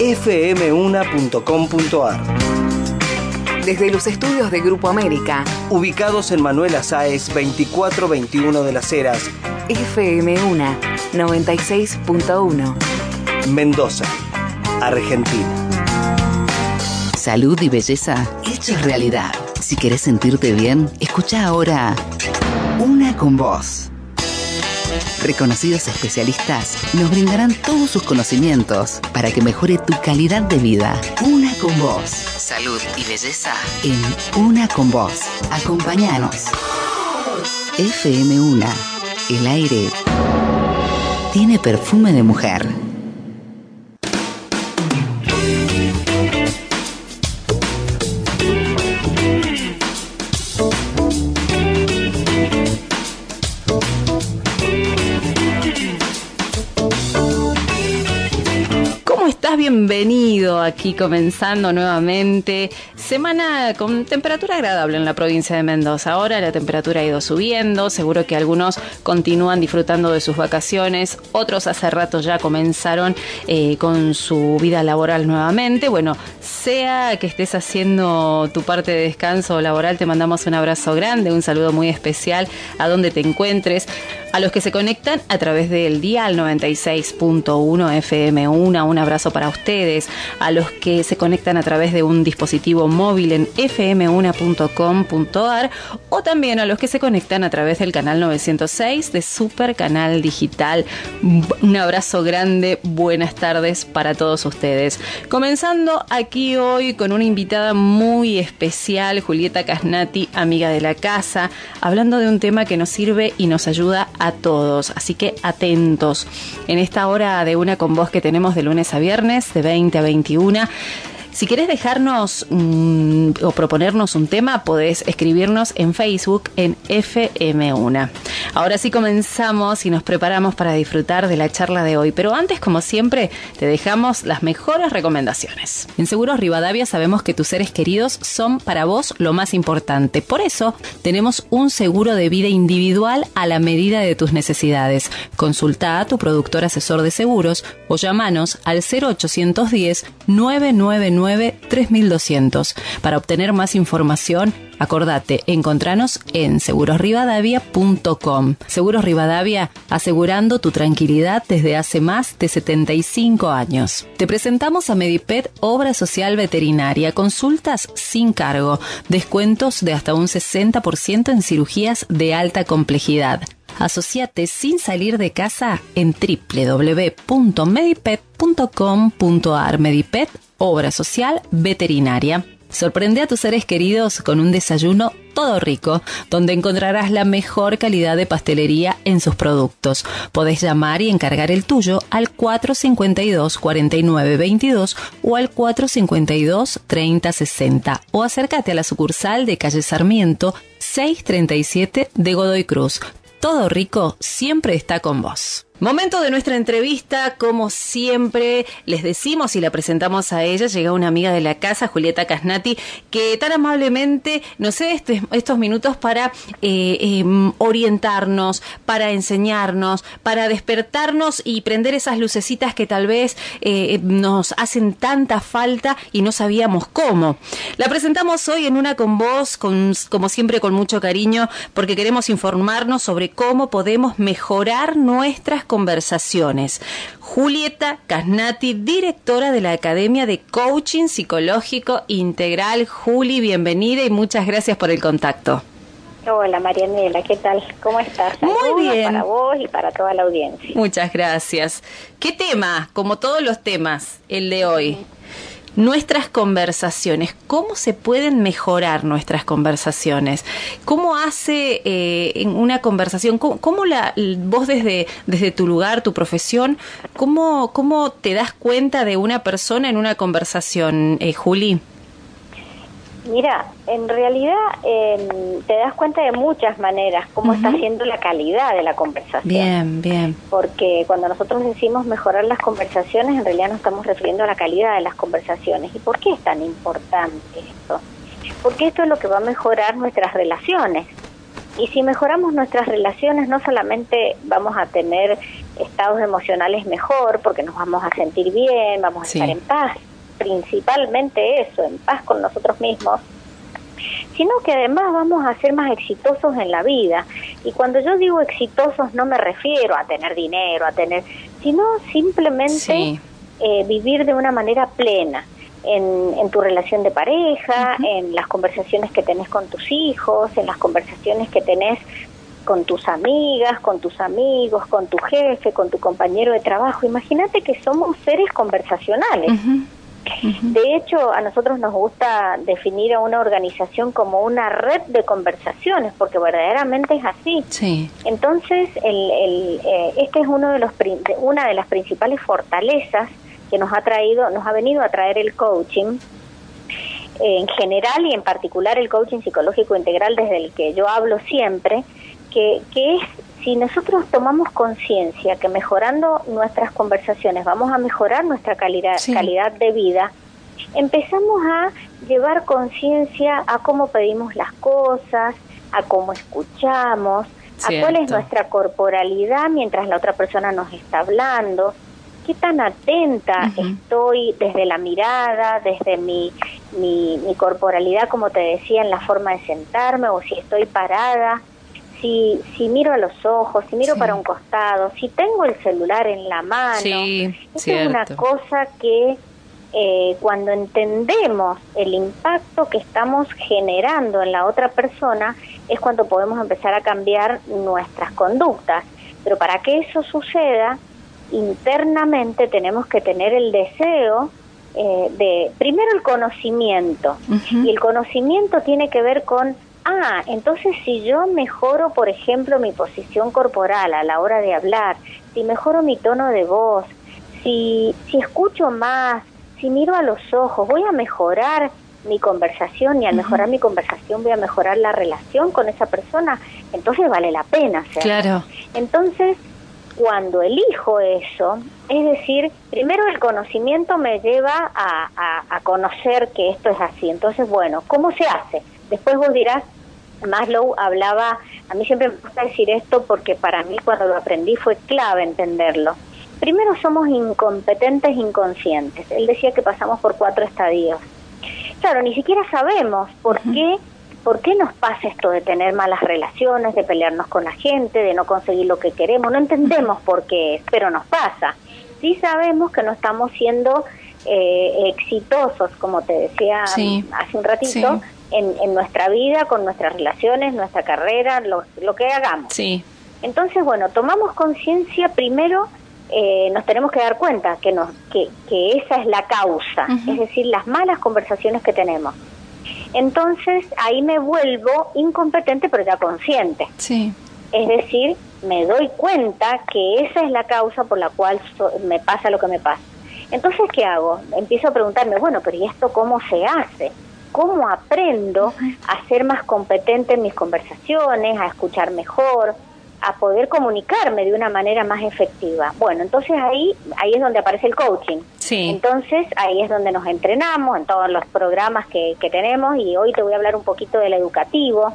fm1.com.ar Desde los estudios de Grupo América, Ubicados en Manuel Azáez 2421 de las Heras, FM1 96.1. Mendoza, Argentina. Salud y belleza hechos realidad. Si querés sentirte bien, escucha ahora Una con Voz. Reconocidos especialistas nos brindarán todos sus conocimientos para que mejore tu calidad de vida. Una con Voz. Salud y belleza en Una con Voz. Acompáñanos. FM1. El aire tiene perfume de mujer. Bienvenido aquí comenzando nuevamente. Semana con temperatura agradable en la provincia de Mendoza. Ahora la temperatura ha ido subiendo. Seguro que algunos continúan disfrutando de sus vacaciones. Otros hace rato ya comenzaron eh, con su vida laboral nuevamente. Bueno, sea que estés haciendo tu parte de descanso laboral, te mandamos un abrazo grande, un saludo muy especial a donde te encuentres. A los que se conectan a través del dial 96.1 FM1, un abrazo para ustedes. A los que se conectan a través de un dispositivo móvil en fm1.com.ar o también a los que se conectan a través del canal 906 de Super Canal Digital. Un abrazo grande, buenas tardes para todos ustedes. Comenzando aquí hoy con una invitada muy especial, Julieta Casnati, amiga de la casa, hablando de un tema que nos sirve y nos ayuda a todos. Así que atentos. En esta hora de una con vos que tenemos de lunes a viernes, de 20 a 21. Si querés dejarnos mm, o proponernos un tema, podés escribirnos en Facebook en FM1. Ahora sí comenzamos y nos preparamos para disfrutar de la charla de hoy, pero antes, como siempre, te dejamos las mejores recomendaciones. En Seguros Rivadavia sabemos que tus seres queridos son para vos lo más importante. Por eso, tenemos un seguro de vida individual a la medida de tus necesidades. Consulta a tu productor asesor de seguros o llamanos al 0810 999 3200. Para obtener más información, acordate, encontranos en segurosrivadavia.com. Seguros Rivadavia, asegurando tu tranquilidad desde hace más de 75 años. Te presentamos a Medipet Obra Social Veterinaria, consultas sin cargo, descuentos de hasta un 60% en cirugías de alta complejidad. Asociate sin salir de casa en www.medipet.com.ar. Medipet, obra social veterinaria. Sorprende a tus seres queridos con un desayuno todo rico, donde encontrarás la mejor calidad de pastelería en sus productos. Podés llamar y encargar el tuyo al 452-4922 o al 452-3060 o acércate a la sucursal de calle Sarmiento 637 de Godoy Cruz. Todo rico siempre está con vos. Momento de nuestra entrevista, como siempre les decimos y la presentamos a ella, llega una amiga de la casa, Julieta Casnati, que tan amablemente nos cede este, estos minutos para eh, eh, orientarnos, para enseñarnos, para despertarnos y prender esas lucecitas que tal vez eh, nos hacen tanta falta y no sabíamos cómo. La presentamos hoy en una con vos, como siempre con mucho cariño, porque queremos informarnos sobre cómo podemos mejorar nuestras conversaciones. Julieta Casnati, directora de la Academia de Coaching Psicológico Integral. Juli, bienvenida y muchas gracias por el contacto. Hola Marianela, ¿qué tal? ¿Cómo estás? Muy bien. Para vos y para toda la audiencia. Muchas gracias. ¿Qué tema? Como todos los temas, el de hoy. Nuestras conversaciones, ¿cómo se pueden mejorar nuestras conversaciones? ¿Cómo hace eh, una conversación, cómo, cómo la, vos desde, desde tu lugar, tu profesión, cómo, cómo te das cuenta de una persona en una conversación, eh, Juli? Mira, en realidad eh, te das cuenta de muchas maneras cómo está siendo la calidad de la conversación. Bien, bien. Porque cuando nosotros decimos mejorar las conversaciones, en realidad nos estamos refiriendo a la calidad de las conversaciones. ¿Y por qué es tan importante esto? Porque esto es lo que va a mejorar nuestras relaciones. Y si mejoramos nuestras relaciones, no solamente vamos a tener estados emocionales mejor, porque nos vamos a sentir bien, vamos a estar en paz, principalmente eso, en paz con nosotros mismos, sino que además vamos a ser más exitosos en la vida. Y cuando yo digo exitosos no me refiero a tener dinero, a tener, sino simplemente eh, vivir de una manera plena. En, en tu relación de pareja, en las conversaciones que tenés con tus hijos, en las conversaciones que tenés con tus amigas, con tus amigos, con tu jefe, con tu compañero de trabajo. Imagínate que somos seres conversacionales. De hecho, a nosotros nos gusta definir a una organización como una red de conversaciones, porque verdaderamente es así. Sí. Entonces, el, el, eh, este es uno de los una de las principales fortalezas que nos ha traído, nos ha venido a traer el coaching en general y en particular el coaching psicológico integral desde el que yo hablo siempre, que, que es si nosotros tomamos conciencia que mejorando nuestras conversaciones vamos a mejorar nuestra calidad, calidad de vida, empezamos a llevar conciencia a cómo pedimos las cosas, a cómo escuchamos, a cuál es nuestra corporalidad mientras la otra persona nos está hablando, qué tan atenta estoy desde la mirada, desde mi, mi, mi corporalidad, como te decía, en la forma de sentarme o si estoy parada si, si miro a los ojos, si miro para un costado, si tengo el celular en la mano. Sí, es una cosa que eh, cuando entendemos el impacto que estamos generando en la otra persona, es cuando podemos empezar a cambiar nuestras conductas. Pero para que eso suceda, internamente tenemos que tener el deseo eh, de, primero el conocimiento, y el conocimiento tiene que ver con Ah, entonces si yo mejoro, por ejemplo, mi posición corporal a la hora de hablar, si mejoro mi tono de voz, si, si escucho más, si miro a los ojos, voy a mejorar mi conversación y al mejorar mi conversación voy a mejorar la relación con esa persona, entonces vale la pena hacerlo. Claro. Entonces, cuando elijo eso, es decir, primero el conocimiento me lleva a, a, a conocer que esto es así. Entonces, bueno, ¿cómo se hace? Después vos dirás, Maslow hablaba, a mí siempre me gusta decir esto porque para mí cuando lo aprendí fue clave entenderlo. Primero somos incompetentes inconscientes. Él decía que pasamos por cuatro estadios. Claro, ni siquiera sabemos por qué ¿por qué nos pasa esto de tener malas relaciones, de pelearnos con la gente, de no conseguir lo que queremos? No entendemos por qué, pero nos pasa. Sí sabemos que no estamos siendo eh, exitosos, como te decía hace un ratito, en, nuestra vida, con nuestras relaciones, nuestra carrera, lo, lo que hagamos. Sí. Entonces, bueno, tomamos conciencia primero, eh, nos tenemos que dar cuenta que, nos, que, que esa es la causa, es decir, las malas conversaciones que tenemos. Entonces, ahí me vuelvo incompetente, pero ya consciente. Sí. Es decir, me doy cuenta que esa es la causa por la cual me pasa lo que me pasa. Entonces, ¿qué hago? Empiezo a preguntarme, bueno, pero ¿y esto cómo se hace? Cómo aprendo a ser más competente en mis conversaciones, a escuchar mejor, a poder comunicarme de una manera más efectiva. Bueno, entonces ahí ahí es donde aparece el coaching. Sí. Entonces ahí es donde nos entrenamos en todos los programas que, que tenemos y hoy te voy a hablar un poquito del educativo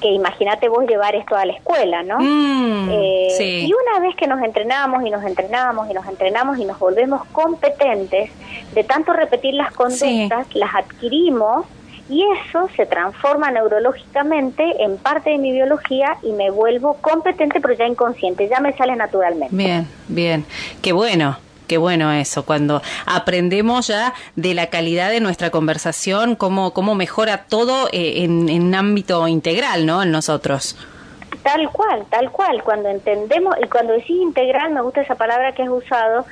que imagínate vos llevar esto a la escuela, ¿no? Mm, eh, y una vez que nos entrenamos y nos entrenamos y nos entrenamos y nos volvemos competentes, de tanto repetir las conductas, las adquirimos y eso se transforma neurológicamente en parte de mi biología y me vuelvo competente pero ya inconsciente, ya me sale naturalmente. Bien, bien, qué bueno. Qué bueno eso, cuando aprendemos ya de la calidad de nuestra conversación, cómo, cómo mejora todo eh, en, en un ámbito integral, ¿no? En nosotros. Tal cual, tal cual. Cuando entendemos, y cuando decís integral, me gusta esa palabra que has usado,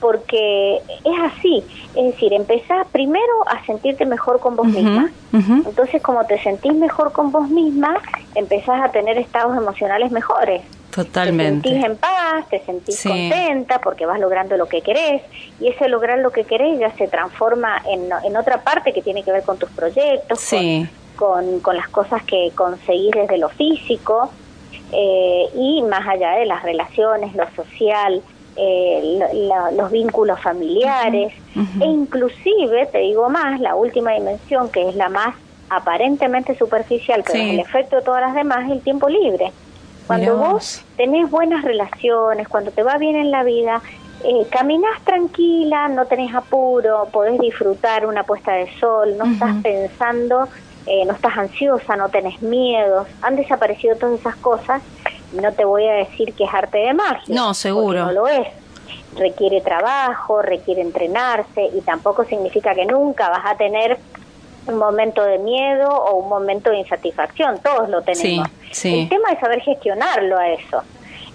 porque es así. Es decir, empezás primero a sentirte mejor con vos misma. Entonces, como te sentís mejor con vos misma, empezás a tener estados emocionales mejores. Totalmente. Te sentís en paz, te sentís contenta porque vas logrando lo que querés y ese lograr lo que querés ya se transforma en, en otra parte que tiene que ver con tus proyectos, con, con, las cosas que conseguís desde lo físico eh, y más allá de las relaciones, lo social, eh, los vínculos familiares e inclusive, te digo más, la última dimensión que es la más aparentemente superficial, pero el efecto de todas las demás es el tiempo libre Cuando vos tenés buenas relaciones, cuando te va bien en la vida, eh, caminás tranquila, no tenés apuro, podés disfrutar una puesta de sol, no estás pensando, eh, no estás ansiosa, no tenés miedos, han desaparecido todas esas cosas. No te voy a decir que es arte de magia. No, seguro. No lo es. Requiere trabajo, requiere entrenarse y tampoco significa que nunca vas a tener un momento de miedo o un momento de insatisfacción, todos lo tenemos. El tema es saber gestionarlo a eso,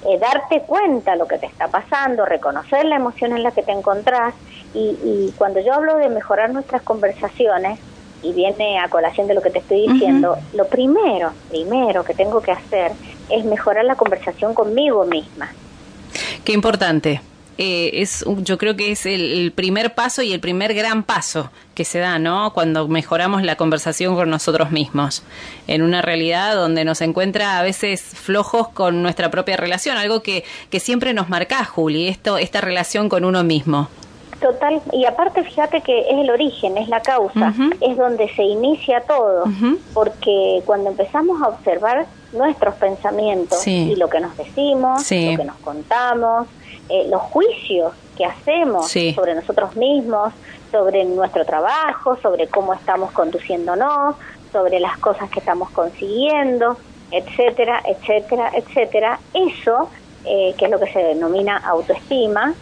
eh, darte cuenta lo que te está pasando, reconocer la emoción en la que te encontrás y, cuando yo hablo de mejorar nuestras conversaciones, y viene a colación de lo que te estoy diciendo, lo primero, primero que tengo que hacer es mejorar la conversación conmigo misma. Qué importante. Eh, es yo creo que es el, primer paso y el primer gran paso que se da, ¿no? Cuando mejoramos la conversación con nosotros mismos, en una realidad donde nos encuentra a veces flojos con nuestra propia relación, algo que, que siempre nos marca, Juli, esto, esta relación con uno mismo. Total, y aparte fíjate que es el origen, es la causa, es donde se inicia todo, porque cuando empezamos a observar nuestros pensamientos y lo que nos decimos, lo que nos contamos, eh, los juicios que hacemos sobre nosotros mismos, sobre nuestro trabajo, sobre cómo estamos conduciéndonos, sobre las cosas que estamos consiguiendo, etcétera, etcétera, etcétera. Eso, eh, que es lo que se denomina autoestima,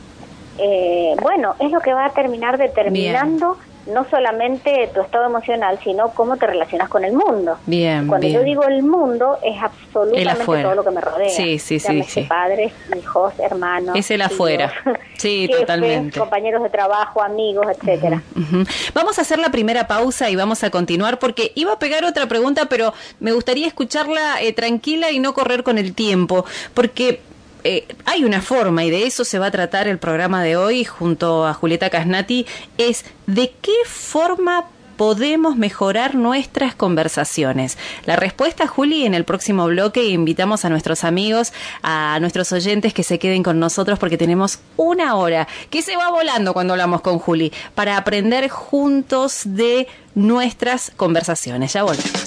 eh, bueno, es lo que va a terminar determinando no solamente tu estado emocional, sino cómo te relacionas con el mundo. Bien. Cuando yo digo el mundo, es absolutamente todo lo que me rodea. Sí, sí, sí, Padres, hijos, hermanos. Es el afuera. Sí, totalmente. Compañeros de trabajo, amigos, etcétera. Vamos a hacer la primera pausa y vamos a continuar porque iba a pegar otra pregunta, pero me gustaría escucharla eh, tranquila y no correr con el tiempo, porque eh, hay una forma, y de eso se va a tratar el programa de hoy junto a Julieta Casnati, es de qué forma podemos mejorar nuestras conversaciones? La respuesta, Juli, en el próximo bloque invitamos a nuestros amigos, a nuestros oyentes que se queden con nosotros porque tenemos una hora que se va volando cuando hablamos con Juli para aprender juntos de nuestras conversaciones. Ya volvemos.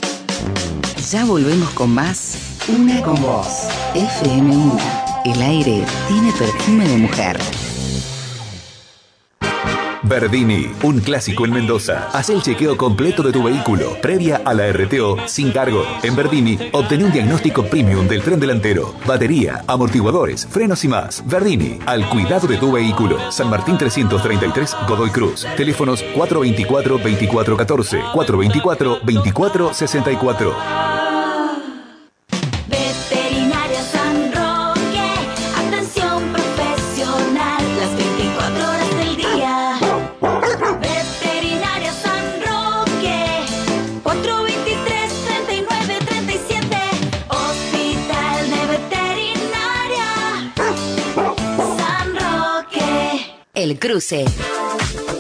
Ya volvemos con más Una con vos, FM1. El aire tiene perfume de mujer. Verdini, un clásico en Mendoza. Haz el chequeo completo de tu vehículo, previa a la RTO, sin cargo. En Verdini, obtén un diagnóstico premium del tren delantero, batería, amortiguadores, frenos y más. Verdini, al cuidado de tu vehículo. San Martín 333, Godoy Cruz. Teléfonos 424-2414, 424-2464. El Cruce.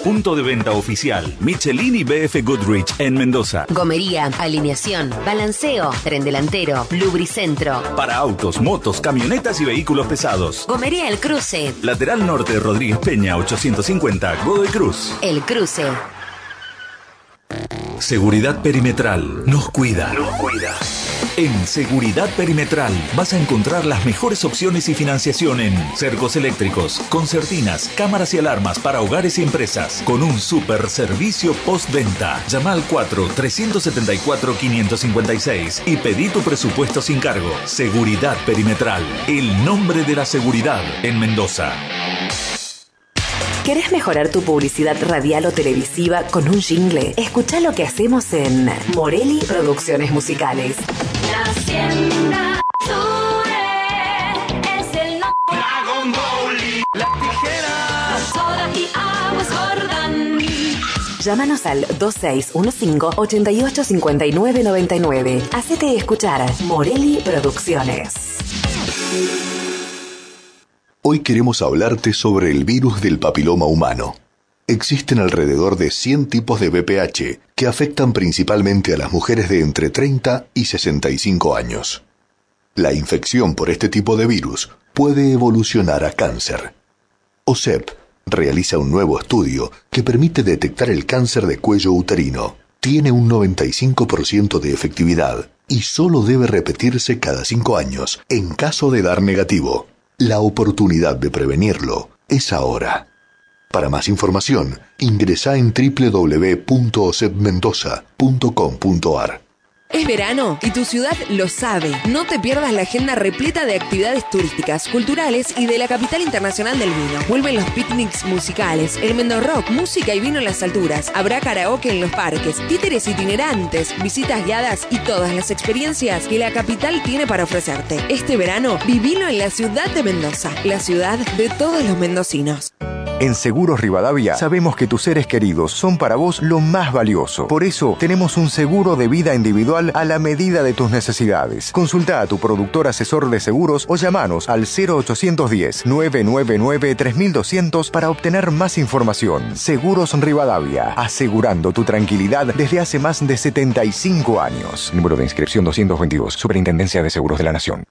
Punto de venta oficial. Michelin y BF Goodrich en Mendoza. Gomería, alineación, balanceo, tren delantero, lubricentro. Para autos, motos, camionetas y vehículos pesados. Gomería El Cruce. Lateral Norte Rodríguez Peña 850, Godoy Cruz. El Cruce. Seguridad Perimetral. Nos cuida. Nos cuida. En Seguridad Perimetral vas a encontrar las mejores opciones y financiación en cercos eléctricos, concertinas, cámaras y alarmas para hogares y empresas, con un super servicio postventa. Llama al 4-374-556 y pedí tu presupuesto sin cargo. Seguridad Perimetral, el nombre de la seguridad en Mendoza. ¿Querés mejorar tu publicidad radial o televisiva con un jingle? Escucha lo que hacemos en Morelli Producciones Musicales. La siembra es el Dragon Ball. La tijera. Soda y aguas Jordan. Llámanos al 2615-885999. Hacete escuchar Morelli Producciones. Hoy queremos hablarte sobre el virus del papiloma humano. Existen alrededor de 100 tipos de VPH que afectan principalmente a las mujeres de entre 30 y 65 años. La infección por este tipo de virus puede evolucionar a cáncer. OSEP realiza un nuevo estudio que permite detectar el cáncer de cuello uterino. Tiene un 95% de efectividad y solo debe repetirse cada cinco años en caso de dar negativo. La oportunidad de prevenirlo es ahora. Para más información, ingresa en www.osepmendoza.com.ar. Es verano y tu ciudad lo sabe. No te pierdas la agenda repleta de actividades turísticas, culturales y de la capital internacional del vino. Vuelven los picnics musicales, el Mendo Rock, música y vino en las alturas. Habrá karaoke en los parques, títeres itinerantes, visitas guiadas y todas las experiencias que la capital tiene para ofrecerte. Este verano, vivilo en la ciudad de Mendoza, la ciudad de todos los mendocinos. En Seguros Rivadavia sabemos que tus seres queridos son para vos lo más valioso. Por eso tenemos un seguro de vida individual a la medida de tus necesidades. Consulta a tu productor asesor de seguros o llamanos al 0810-999-3200 para obtener más información. Seguros Rivadavia, asegurando tu tranquilidad desde hace más de 75 años. Número de inscripción 222, Superintendencia de Seguros de la Nación.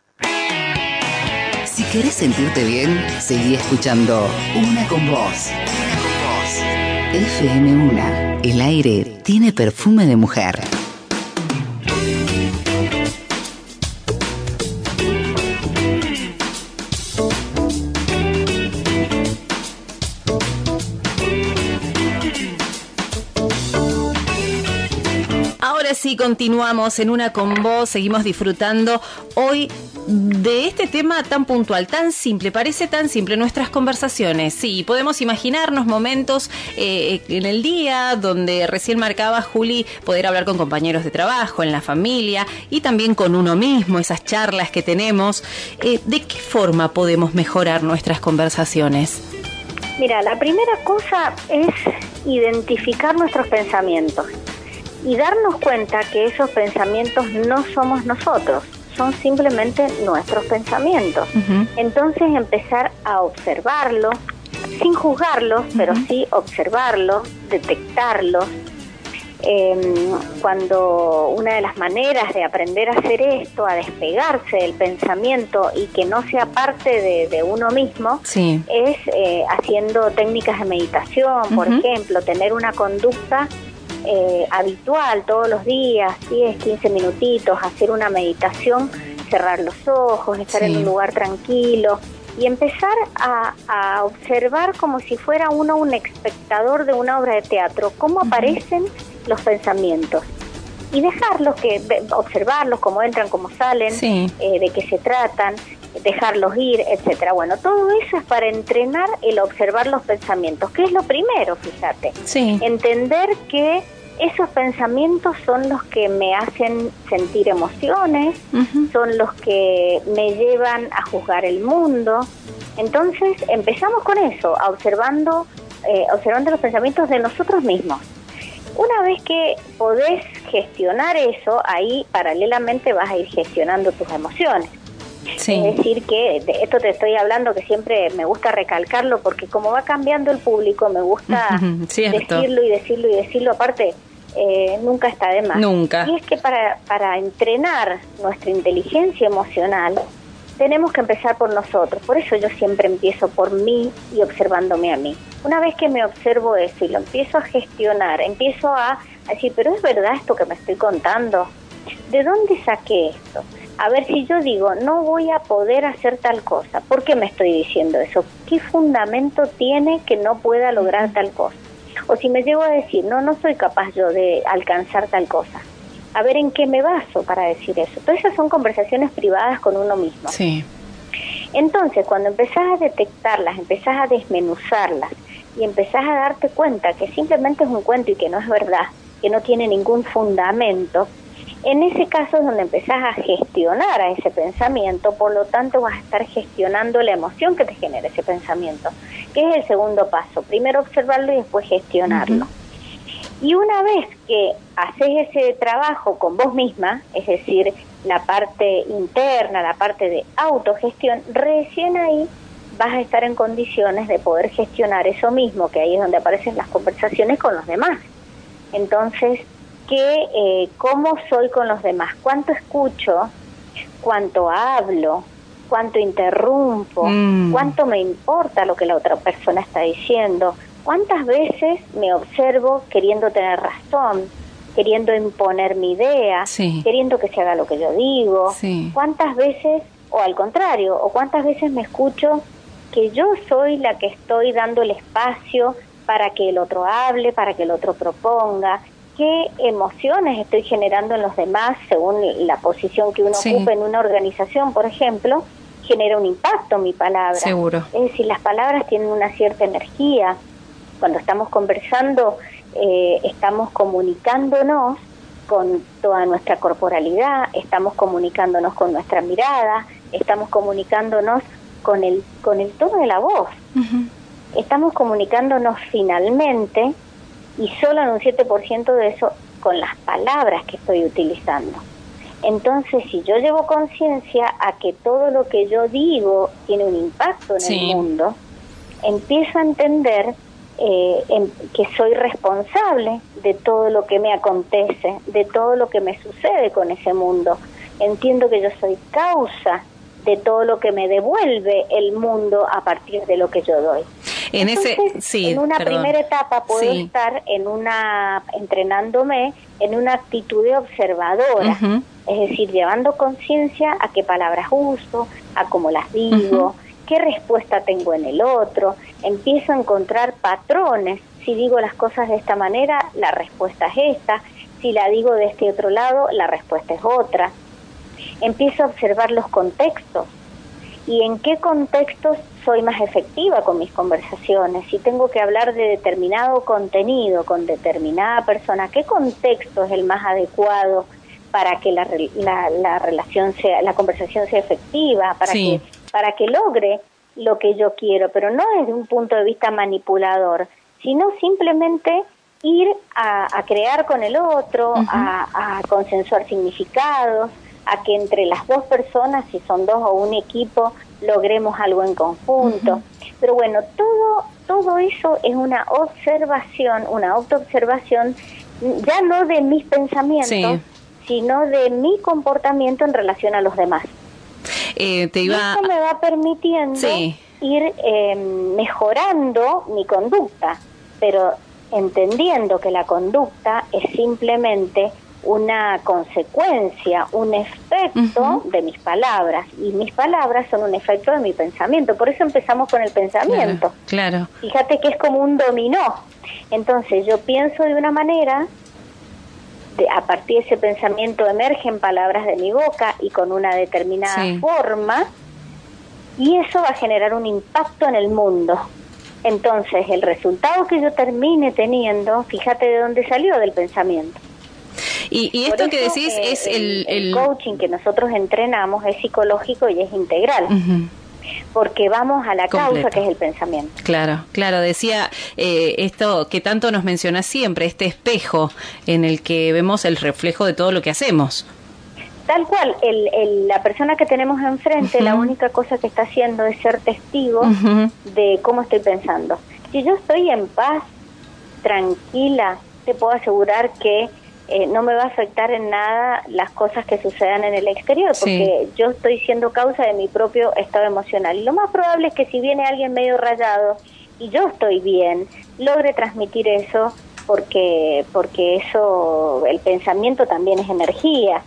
Si querés sentirte bien, seguí escuchando Una con Vos. Una con Vos. FM Una. El aire tiene perfume de mujer. Ahora sí, continuamos en una con vos, seguimos disfrutando hoy de este tema tan puntual, tan simple, parece tan simple, nuestras conversaciones. Sí, podemos imaginarnos momentos eh, en el día donde recién marcaba Juli poder hablar con compañeros de trabajo, en la familia y también con uno mismo, esas charlas que tenemos. Eh, ¿De qué forma podemos mejorar nuestras conversaciones? Mira, la primera cosa es identificar nuestros pensamientos y darnos cuenta que esos pensamientos no somos nosotros, son simplemente nuestros pensamientos. Entonces empezar a observarlos, sin juzgarlos, pero sí observarlos, detectarlos. Em, cuando una de las maneras de aprender a hacer esto, a despegarse del pensamiento y que no sea parte de, uno mismo, es eh, haciendo técnicas de meditación, por ejemplo, tener una conducta eh, habitual todos los días, 10, 15 minutitos, hacer una meditación, cerrar los ojos, estar en un lugar tranquilo y empezar a, observar como si fuera uno un espectador de una obra de teatro, cómo aparecen los pensamientos. Y dejarlos que observarlos cómo entran cómo salen eh, de qué se tratan dejarlos ir etcétera. Bueno todo eso es para entrenar el observar los pensamientos que es lo primero fíjate. Entender que esos pensamientos son los que me hacen sentir emociones, son los que me llevan a juzgar el mundo. Entonces empezamos con eso, observando, eh, observando los pensamientos de nosotros mismos. Una vez que podés gestionar eso, ahí paralelamente vas a ir gestionando tus emociones. Es decir, que de esto te estoy hablando que siempre me gusta recalcarlo porque como va cambiando el público, me gusta decirlo y decirlo y decirlo. Aparte, eh, nunca está de más. Nunca. Y es que para, para entrenar nuestra inteligencia emocional, tenemos que empezar por nosotros. Por eso yo siempre empiezo por mí y observándome a mí. Una vez que me observo eso y lo empiezo a gestionar, empiezo a decir, pero es verdad esto que me estoy contando. ¿De dónde saqué esto? A ver si yo digo, no voy a poder hacer tal cosa. ¿Por qué me estoy diciendo eso? ¿Qué fundamento tiene que no pueda lograr tal cosa? O si me llego a decir, no, no soy capaz yo de alcanzar tal cosa. A ver en qué me baso para decir eso. Todas esas son conversaciones privadas con uno mismo. Sí. Entonces, cuando empezás a detectarlas, empezás a desmenuzarlas y empezás a darte cuenta que simplemente es un cuento y que no es verdad, que no tiene ningún fundamento, en ese caso es donde empezás a gestionar a ese pensamiento, por lo tanto vas a estar gestionando la emoción que te genera ese pensamiento, que es el segundo paso. Primero observarlo y después gestionarlo. Y una vez que haces ese trabajo con vos misma, es decir, la parte interna, la parte de autogestión, recién ahí vas a estar en condiciones de poder gestionar eso mismo, que ahí es donde aparecen las conversaciones con los demás. Entonces, que eh, cómo soy con los demás, cuánto escucho, cuánto hablo, cuánto interrumpo, mm. cuánto me importa lo que la otra persona está diciendo, cuántas veces me observo queriendo tener razón, queriendo imponer mi idea, queriendo que se haga lo que yo digo. ¿Cuántas veces, o al contrario, o cuántas veces me escucho que yo soy la que estoy dando el espacio para que el otro hable, para que el otro proponga, qué emociones estoy generando en los demás según la posición que uno ocupe en una organización, por ejemplo, genera un impacto mi palabra. Seguro. Es decir, las palabras tienen una cierta energía. Cuando estamos conversando, eh, estamos comunicándonos con toda nuestra corporalidad, estamos comunicándonos con nuestra mirada, estamos comunicándonos con el, con el tono de la voz. Estamos comunicándonos finalmente y solo en un 7% de eso con las palabras que estoy utilizando. Entonces, si yo llevo conciencia a que todo lo que yo digo tiene un impacto en el mundo, empiezo a entender eh, que soy responsable de todo lo que me acontece, de todo lo que me sucede con ese mundo. Entiendo que yo soy causa de todo lo que me devuelve el mundo a partir de lo que yo doy. En ese, sí, en una primera etapa puedo estar en una entrenándome en una actitud de observadora, es decir, llevando conciencia a qué palabras uso, a cómo las digo, qué respuesta tengo en el otro, empiezo a encontrar patrones. Si digo las cosas de esta manera, la respuesta es esta. Si la digo de este otro lado, la respuesta es otra. Empiezo a observar los contextos y en qué contextos soy más efectiva con mis conversaciones, si tengo que hablar de determinado contenido con determinada persona, qué contexto es el más adecuado para que la, la, relación sea, la conversación sea efectiva, para que para que logre lo que yo quiero, pero no desde un punto de vista manipulador, sino simplemente ir a, crear con el otro, a, a consensuar significados, a que entre las dos personas, si son dos o un equipo, logremos algo en conjunto. Pero bueno, todo, todo eso es una observación, una autoobservación, ya no de mis pensamientos, sino de mi comportamiento en relación a los demás. Eh, te iba... eso me va permitiendo ir eh, mejorando mi conducta, pero entendiendo que la conducta es simplemente una consecuencia, un efecto de mis palabras. Y mis palabras son un efecto de mi pensamiento. Por eso empezamos con el pensamiento. Claro. Fíjate que es como un dominó. Entonces yo pienso de una manera, de, a partir de ese pensamiento emergen palabras de mi boca y con una determinada forma, y eso va a generar un impacto en el mundo. Entonces, el resultado que yo termine teniendo, fíjate de dónde salió del pensamiento. Y, esto que decís es el, coaching que nosotros entrenamos es psicológico y es integral. porque vamos a la causa que es el pensamiento. Claro, claro, decía eh, esto que tanto nos menciona siempre, este espejo en el que vemos el reflejo de todo lo que hacemos. Tal cual, el, la persona que tenemos enfrente, la única cosa que está haciendo es ser testigo de cómo estoy pensando. Si yo estoy en paz, tranquila, te puedo asegurar que eh, no me va a afectar en nada las cosas que sucedan en el exterior, porque yo estoy siendo causa de mi propio estado emocional. Y lo más probable es que si viene alguien medio rayado y yo estoy bien, logre transmitir eso, porque, porque eso, el pensamiento también es energía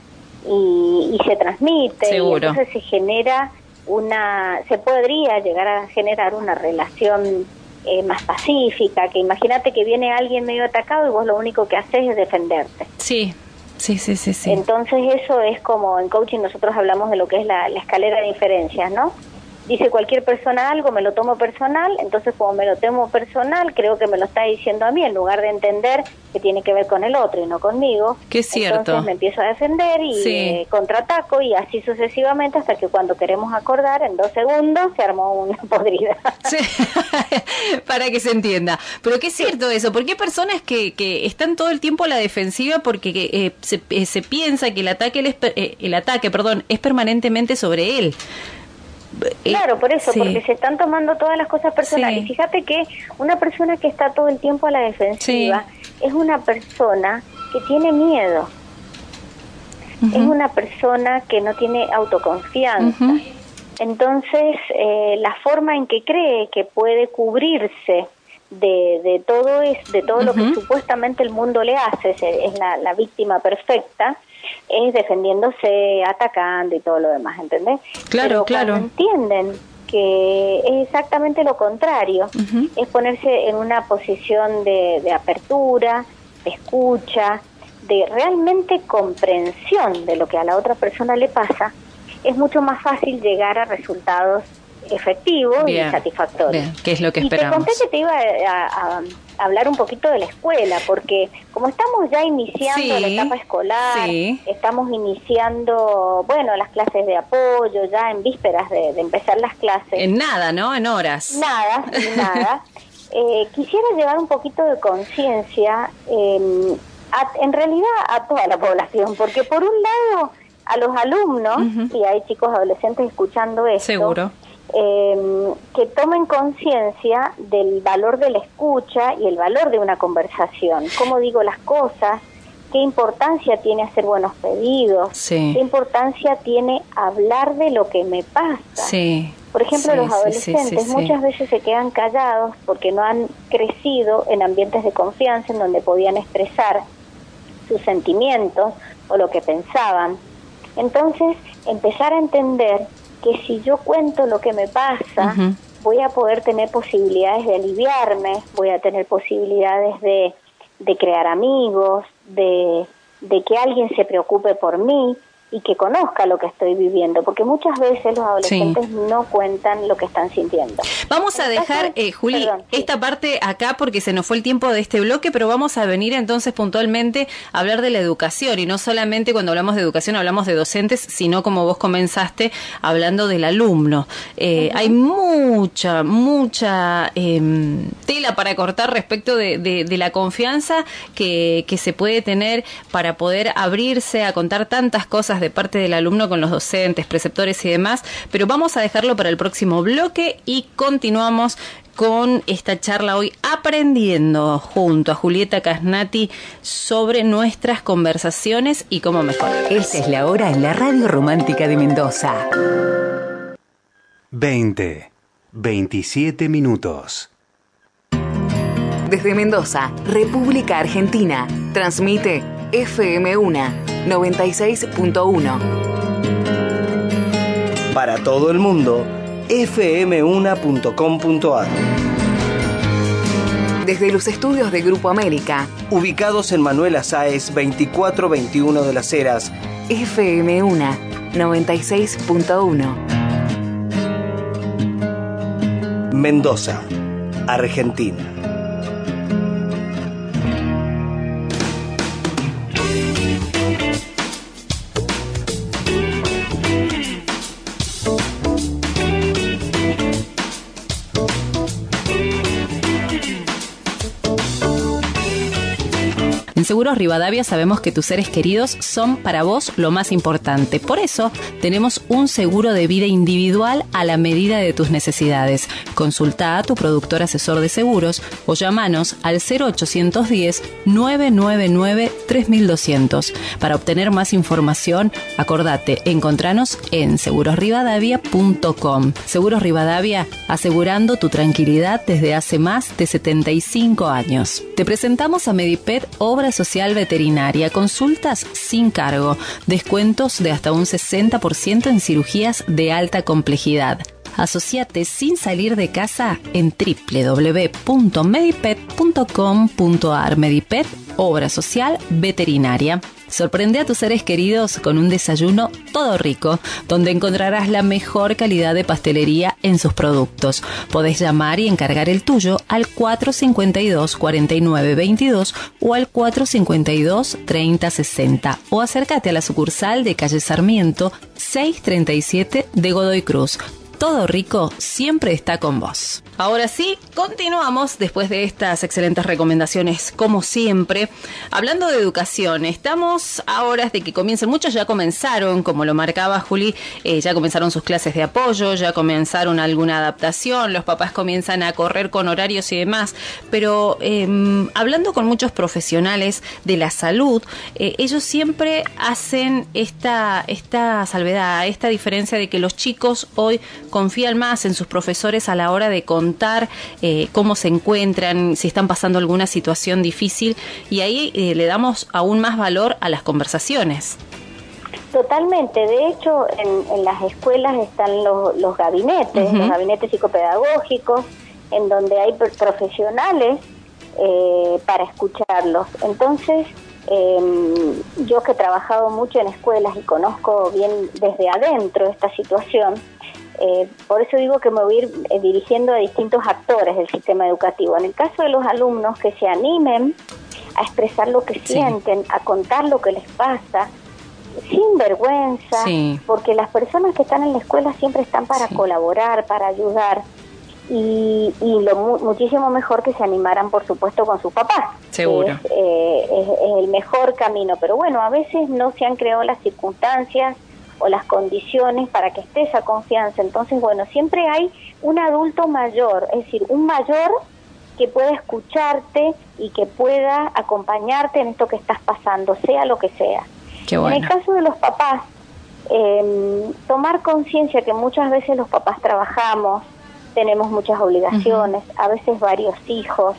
y, y se transmite, y entonces se genera una, se podría llegar a generar una relación eh, más pacífica, que imagínate que viene alguien medio atacado y vos lo único que haces es defenderte. Sí, sí, sí, sí. sí. Entonces eso es como en coaching nosotros hablamos de lo que es la, la escalera de diferencias, ¿no? Dice cualquier persona algo, me lo tomo personal, entonces como me lo tomo personal, creo que me lo está diciendo a mí, en lugar de entender que tiene que ver con el otro y no conmigo. Que es cierto. Entonces me empiezo a defender y eh, contraataco y así sucesivamente hasta que cuando queremos acordar, en dos segundos, se armó una podrida. Sí. Para que se entienda. Pero qué es cierto eso, porque hay personas que, que están todo el tiempo a la defensiva porque eh, se, eh, se, piensa que el ataque, el, el ataque perdón, es permanentemente sobre él. Claro, por eso, porque se están tomando todas las cosas personales. Fíjate que una persona que está todo el tiempo a la defensiva es una persona que tiene miedo. Es una persona que no tiene autoconfianza. Entonces, eh, la forma en que cree que puede cubrirse de, todo es de todo lo que supuestamente el mundo le hace, es, la, víctima perfecta, es defendiéndose, atacando y todo lo demás, ¿entendés? Claro, claro. entienden que es exactamente lo contrario, es ponerse en una posición de, de apertura, de escucha, de realmente comprensión de lo que a la otra persona le pasa, es mucho más fácil llegar a resultados efectivos y satisfactorios. ¿Qué es lo que esperamos? Y te conté que te iba a, hablar un poquito de la escuela, porque como estamos ya iniciando la etapa escolar, estamos iniciando, bueno, las clases de apoyo, ya en vísperas de, empezar las clases. En nada, ¿no? En horas. Nada, en nada. Eh, quisiera llevar un poquito de conciencia, en realidad a toda la población, porque por un lado a los alumnos, y hay chicos adolescentes escuchando esto, Seguro. Em, que tomen conciencia del valor de la escucha y el valor de una conversación, cómo digo las cosas, qué importancia tiene hacer buenos pedidos, qué importancia tiene hablar de lo que me pasa. Por ejemplo, los adolescentes muchas veces se quedan callados porque no han crecido en ambientes de confianza en donde podían expresar sus sentimientos o lo que pensaban. Entonces, empezar a entender que si yo cuento lo que me pasa, voy a poder tener posibilidades de aliviarme, voy a tener posibilidades de, de crear amigos, de, de que alguien se preocupe por mí, y que conozca lo que estoy viviendo, porque muchas veces los adolescentes no cuentan lo que están sintiendo. Vamos a dejar, eh, Juli, esta parte acá porque se nos fue el tiempo de este bloque, pero vamos a venir entonces puntualmente a hablar de la educación y no solamente cuando hablamos de educación hablamos de docentes, sino como vos comenzaste hablando del alumno. Eh, hay mucha, mucha em, tela para cortar respecto de, de, la confianza que, que se puede tener para poder abrirse a contar tantas cosas de parte del alumno con los docentes, preceptores y demás, pero vamos a dejarlo para el próximo bloque y continuamos con esta charla hoy aprendiendo junto a Julieta Casnati sobre nuestras conversaciones y cómo mejorar. Esta es la hora en la Radio Romántica de Mendoza. 20. 27 minutos. Desde Mendoza, República Argentina, transmite FM1 96.1. Para todo el mundo, fm1.com.ar. Desde los estudios de Grupo América, ubicados en Manuel Azáez 2421 de las Heras, FM1 96.1. Mendoza, Argentina. Seguros Rivadavia sabemos que tus seres queridos son para vos lo más importante. Por eso tenemos un seguro de vida individual a la medida de tus necesidades. Consulta a tu productor asesor de seguros o llamanos al 0810 999 3200. Para obtener más información, acordate, encontranos en segurosrivadavia.com. Seguros Rivadavia, asegurando tu tranquilidad desde hace más de 75 años. Te presentamos a Medipet Obras Social Veterinaria, consultas sin cargo, descuentos de hasta un 60% en cirugías de alta complejidad. Asociate sin salir de casa en www.medipet.com.ar. Medipet, obra social veterinaria. Sorprende a tus seres queridos con un desayuno todo rico, donde encontrarás la mejor calidad de pastelería en sus productos. Podés llamar y encargar el tuyo al 452 49 22 o al 452 30 60 o acércate a la sucursal de calle Sarmiento 637 de Godoy Cruz todo rico siempre está con vos. Ahora sí, continuamos después de estas excelentes recomendaciones, como siempre. Hablando de educación, estamos a horas de que comiencen, muchos ya comenzaron, como lo marcaba Juli, eh, ya comenzaron sus clases de apoyo, ya comenzaron alguna adaptación, los papás comienzan a correr con horarios y demás, pero em, hablando con muchos profesionales de la salud, eh, ellos siempre hacen esta, esta salvedad, esta diferencia de que los chicos hoy confían más en sus profesores a la hora de contar contar eh, cómo se encuentran, si están pasando alguna situación difícil y ahí eh, le damos aún más valor a las conversaciones. Totalmente, de hecho en, las escuelas están los, gabinetes, los gabinetes psicopedagógicos, en donde hay profesionales eh, para escucharlos. Entonces, em, yo que he trabajado mucho en escuelas y conozco bien desde adentro esta situación, eh, por eso digo que me voy a ir eh, dirigiendo a distintos actores del sistema educativo. En el caso de los alumnos, que se animen a expresar lo que sienten, a contar lo que les pasa, sin vergüenza, porque las personas que están en la escuela siempre están para colaborar, para ayudar. Y, lo muchísimo mejor que se animaran, por supuesto, con sus papás. Seguro. Eh, es, el mejor camino. Pero bueno, a veces no se han creado las circunstancias o las condiciones para que esté esa confianza. Entonces, bueno, siempre hay un adulto mayor, es decir, un mayor que pueda escucharte y que pueda acompañarte en esto que estás pasando, sea lo que sea. En el caso de los papás, em, tomar conciencia que muchas veces los papás trabajamos, tenemos muchas obligaciones, a veces varios hijos,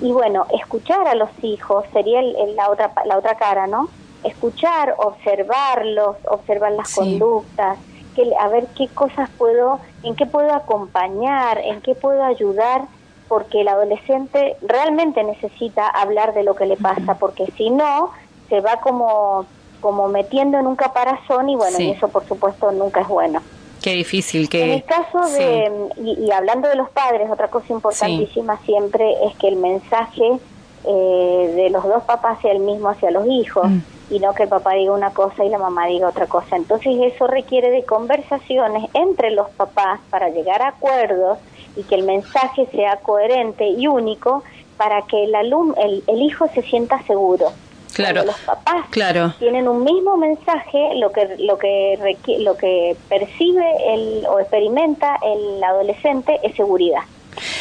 y bueno, escuchar a los hijos sería la, otra, la otra cara, ¿no? Escuchar, observarlos, observar las conductas, que, a ver qué cosas puedo, en qué puedo acompañar, en qué puedo ayudar, porque el adolescente realmente necesita hablar de lo que le pasa, porque si no, se va como como metiendo en un caparazón y bueno, y eso por supuesto nunca es bueno. Qué difícil que... En el caso de, y, hablando de los padres, otra cosa importantísima siempre es que el mensaje eh, de los dos papás sea el mismo hacia los hijos. Mm. Y no que el papá diga una cosa y la mamá diga otra cosa. Entonces eso requiere de conversaciones entre los papás para llegar a acuerdos y que el mensaje sea coherente y único para que el, alum el, el hijo se sienta seguro Claro. los papás claro. tienen un mismo mensaje, lo que lo que lo que percibe el o experimenta el adolescente es seguridad.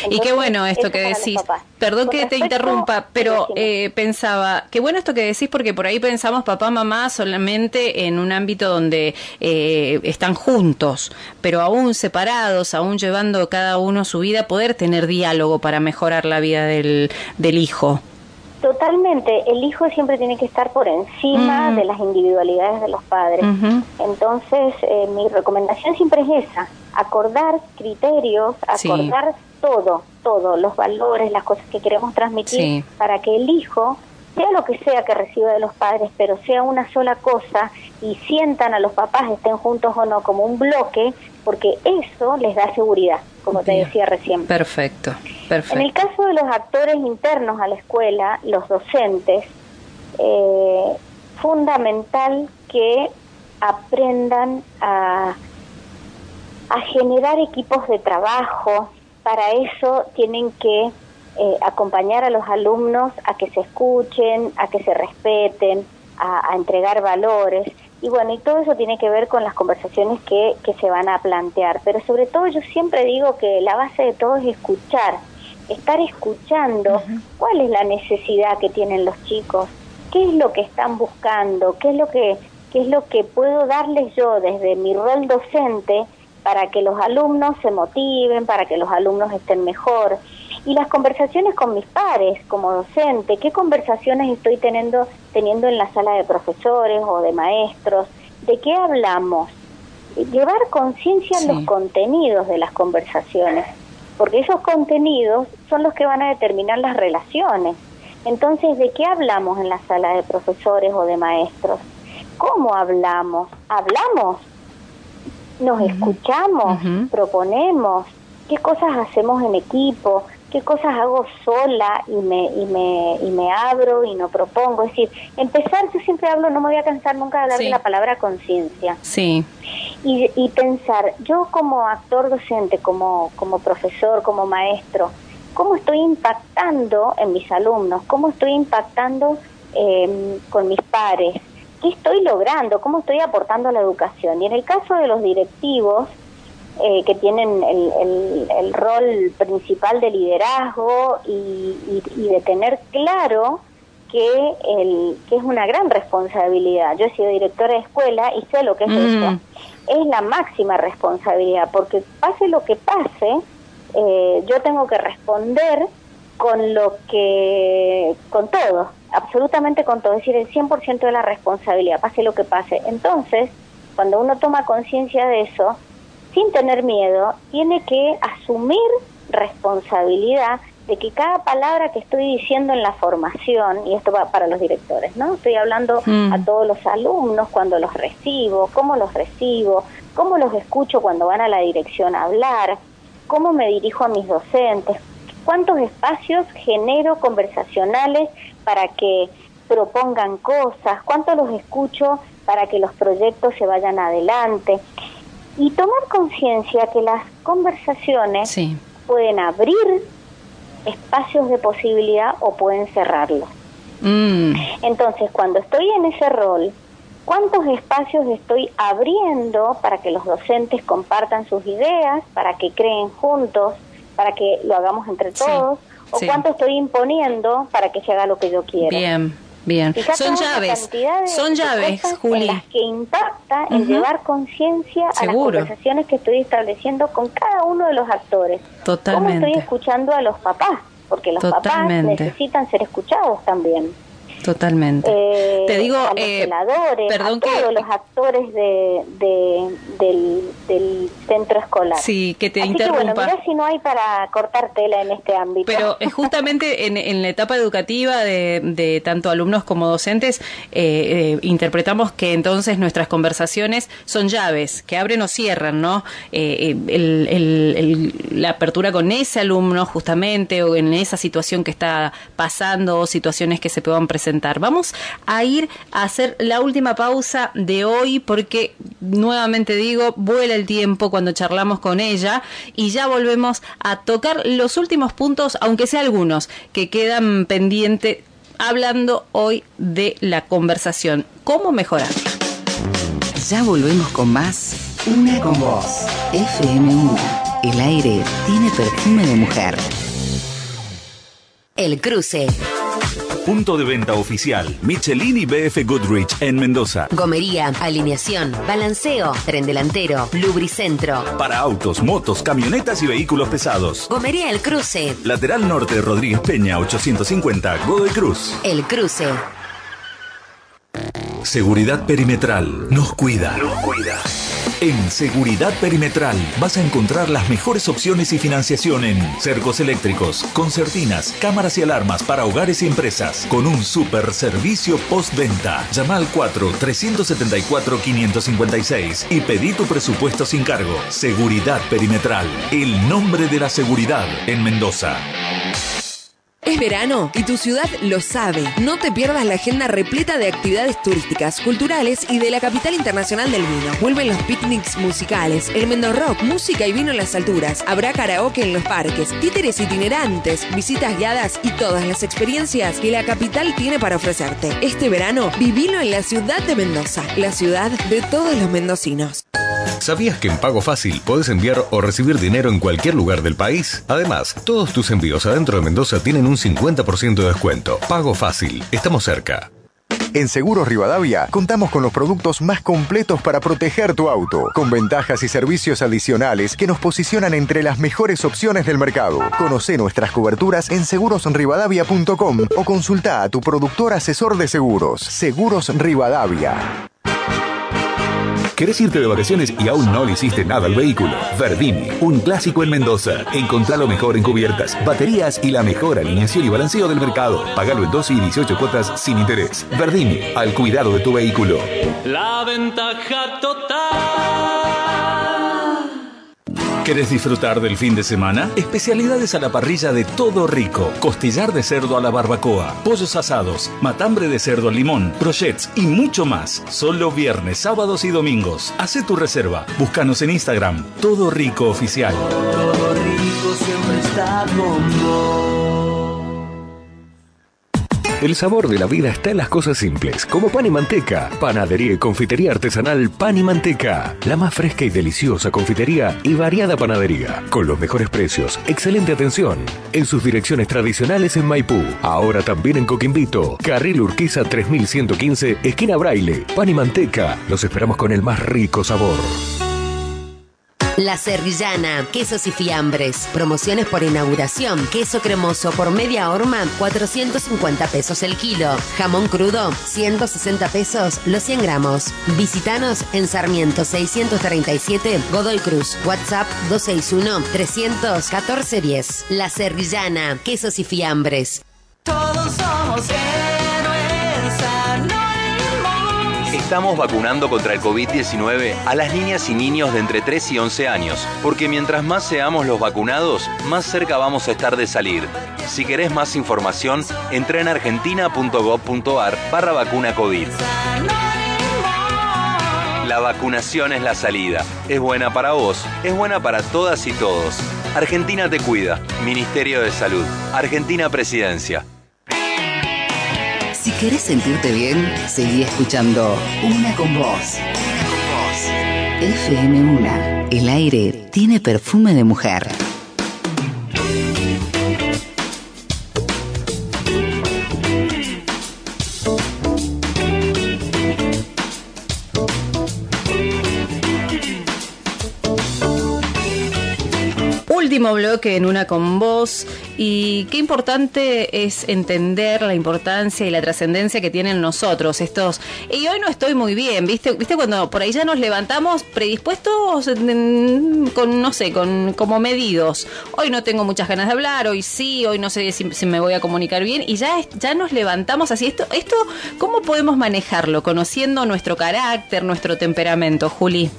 Y qué bueno esto que decís. Perdón que te interrumpa, pero eh, pensaba, qué bueno esto que decís porque por ahí pensamos papá, mamá solamente en un ámbito donde eh, están juntos, pero aún separados, aún llevando cada uno su vida, poder tener diálogo para mejorar la vida del, del hijo. Totalmente, el hijo siempre tiene que estar por encima de las individualidades de los padres. Entonces, eh, mi recomendación siempre es esa, acordar criterios, acordar todo, todo, los valores, las cosas que queremos transmitir para que el hijo sea lo que sea que reciba de los padres, pero sea una sola cosa y sientan a los papás, estén juntos o no, como un bloque, porque eso les da seguridad, como te decía recién. Perfecto, perfecto. En el caso de los actores internos a la escuela, los docentes, eh, fundamental que aprendan a, a generar equipos de trabajo. Para eso tienen que eh, acompañar a los alumnos a que se escuchen, a que se respeten, a, entregar valores. Y bueno, y todo eso tiene que ver con las conversaciones que, que se van a plantear. Pero sobre todo yo siempre digo que la base de todo es escuchar, estar escuchando cuál es la necesidad que tienen los chicos, qué es lo que están buscando, qué es lo que, qué es lo que puedo darles yo desde mi rol docente para que los alumnos se motiven, para que los alumnos estén mejor y las conversaciones con mis pares como docente, qué conversaciones estoy teniendo, teniendo en la sala de profesores o de maestros, de qué hablamos, llevar conciencia en los contenidos de las conversaciones, porque esos contenidos son los que van a determinar las relaciones. Entonces, ¿de qué hablamos en la sala de profesores o de maestros? ¿Cómo hablamos? ¿Hablamos? ¿Nos escuchamos? ¿Proponemos? ¿Qué cosas hacemos en equipo? qué cosas hago sola y me, y me, y me abro y no propongo. Es decir, empezar, yo siempre hablo, no me voy a cansar nunca de hablar de la palabra conciencia. Sí. Y, y pensar, yo como actor docente, como, como profesor, como maestro, ¿cómo estoy impactando en mis alumnos? ¿Cómo estoy impactando eh, con mis pares? ¿Qué estoy logrando? ¿Cómo estoy aportando a la educación? Y en el caso de los directivos, eh, que tienen el, el, rol principal de liderazgo y, de tener claro que, el, que es una gran responsabilidad. Yo he sido directora de escuela y sé lo que es eso. Es la máxima responsabilidad, porque pase lo que pase, eh, yo tengo que responder con lo que, con todo, absolutamente con todo, es decir, el 100% de la responsabilidad, pase lo que pase. Entonces, cuando uno toma conciencia de eso, sin tener miedo, tiene que asumir responsabilidad de que cada palabra que estoy diciendo en la formación, y esto va para los directores, ¿no? Estoy hablando Mm. a todos los alumnos cuando los recibo, cómo los recibo, cómo los escucho cuando van a la dirección a hablar, cómo me dirijo a mis docentes, cuántos espacios genero conversacionales para que propongan cosas, cuánto los escucho para que los proyectos se vayan adelante. Y tomar conciencia que las conversaciones Sí. pueden abrir espacios de posibilidad o pueden cerrarlos. Mm, Entonces, cuando estoy en ese rol, ¿cuántos espacios estoy abriendo para que los docentes compartan sus ideas, para que creen juntos, para que lo hagamos entre todos? ¿O sí. cuánto estoy imponiendo para que se haga lo que yo quiero? bien, bien. Son llaves, son llaves, Juli. En las que impacta en llevar conciencia a las conversaciones que estoy estableciendo con cada uno de los actores. ¿Cómo Totalmente. estoy escuchando a los papás? Porque los Totalmente. papás necesitan ser escuchados también. Totalmente. Eh, Te digo, a los eh, celadores, perdón a que- todos los actores de, de- del, del centro escolar. Sí, que te Así interrumpa. Que, bueno, mirá si no hay para cortar tela en este ámbito. Pero eh, justamente en, en la etapa educativa de, de tanto alumnos como docentes, eh, eh, interpretamos que entonces nuestras conversaciones son llaves que abren o cierran, ¿no? El- el- el- la apertura con ese alumno justamente o en esa situación que está pasando o situaciones que se puedan presentar. Vamos a ir a hacer la última pausa de hoy porque nuevamente digo, vuela el tiempo cuando charlamos con ella y ya volvemos a tocar los últimos puntos, aunque sea algunos, que quedan pendientes hablando hoy de la conversación. ¿Cómo mejorar? Ya volvemos con más Una con vos. FM1. El aire tiene perfume de mujer. El cruce. Punto de venta oficial. Michelin y BF Goodrich en Mendoza. Gomería, alineación, balanceo, tren delantero, lubricentro. Para autos, motos, camionetas y vehículos pesados. Gomería El Cruce. Lateral Norte Rodríguez Peña 850, Godoy Cruz. El Cruce. Seguridad Perimetral nos cuida. Nos cuida. En Seguridad Perimetral vas a encontrar las mejores opciones y financiación en cercos eléctricos, concertinas, cámaras y alarmas para hogares y empresas, con un super servicio postventa. Llama al 4-374-556 y pedí tu presupuesto sin cargo. Seguridad Perimetral, el nombre de la seguridad en Mendoza. Es verano y tu ciudad lo sabe. No te pierdas la agenda repleta de actividades turísticas, culturales y de la capital internacional del vino. Vuelven los picnics musicales, el Mendo Rock, música y vino en las alturas. Habrá karaoke en los parques, títeres itinerantes, visitas guiadas y todas las experiencias que la capital tiene para ofrecerte. Este verano, vivilo en la ciudad de Mendoza, la ciudad de todos los mendocinos. ¿Sabías que en Pago Fácil podés enviar o recibir dinero en cualquier lugar del país? Además, todos tus envíos adentro de Mendoza tienen un 50% de descuento. Pago Fácil, estamos cerca. En Seguros Rivadavia contamos con los productos más completos para proteger tu auto, con ventajas y servicios adicionales que nos posicionan entre las mejores opciones del mercado. Conoce nuestras coberturas en segurosrivadavia.com o consulta a tu productor asesor de seguros. Seguros Rivadavia. ¿Querés irte de vacaciones y aún no le hiciste nada al vehículo? Verdini, un clásico en Mendoza. Encontrá lo mejor en cubiertas, baterías y la mejor alineación y balanceo del mercado. Pagalo en 12 y 18 cuotas sin interés. Verdini, al cuidado de tu vehículo. La ventaja total. ¿Querés disfrutar del fin de semana? Especialidades a la parrilla de todo rico. Costillar de cerdo a la barbacoa, pollos asados, matambre de cerdo al limón, brochets y mucho más. Solo viernes, sábados y domingos. Hacé tu reserva. Búscanos en Instagram. Todo Rico Oficial. Todo rico siempre está con. El sabor de la vida está en las cosas simples, como pan y manteca. Panadería y confitería artesanal Pan y Manteca. La más fresca y deliciosa confitería y variada panadería. Con los mejores precios, excelente atención. En sus direcciones tradicionales en Maipú. Ahora también en Coquimbito. Carril Urquiza 3115, esquina Braille. Pan y Manteca. Los esperamos con el más rico sabor. La Serrillana, quesos y fiambres. Promociones por inauguración. Queso cremoso por media horma, 450 pesos el kilo. Jamón crudo, 160 pesos los 100 gramos. Visítanos en Sarmiento 637 Godoy Cruz. WhatsApp 261 314 10. La Serrillana, quesos y fiambres. Todos somos Estamos vacunando contra el COVID-19 a las niñas y niños de entre 3 y 11 años, porque mientras más seamos los vacunados, más cerca vamos a estar de salir. Si querés más información, entra en argentina.gov.ar barra vacuna COVID. La vacunación es la salida. Es buena para vos, es buena para todas y todos. Argentina te cuida. Ministerio de Salud. Argentina Presidencia. Si querés sentirte bien, seguí escuchando Una con Vos. FM1. El aire tiene perfume de mujer. Último bloque en una con vos y qué importante es entender la importancia y la trascendencia que tienen nosotros estos. Y hoy no estoy muy bien, ¿viste? ¿Viste cuando por ahí ya nos levantamos predispuestos con, no sé, con como medidos? Hoy no tengo muchas ganas de hablar, hoy sí, hoy no sé si, me voy a comunicar bien y ya, ya nos levantamos así. Esto, esto, ¿cómo podemos manejarlo? Conociendo nuestro carácter, nuestro temperamento, Juli.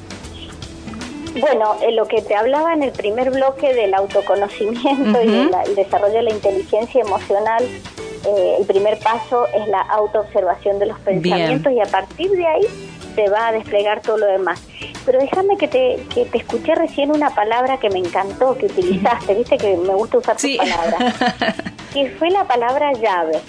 Bueno, eh, lo que te hablaba en el primer bloque del autoconocimiento y el desarrollo de la inteligencia emocional, eh, el primer paso es la autoobservación de los pensamientos y a partir de ahí se va a desplegar todo lo demás. Pero déjame que te, que te escuché recién una palabra que me encantó, que utilizaste, viste que me gusta usar tu palabra, que fue la palabra llave.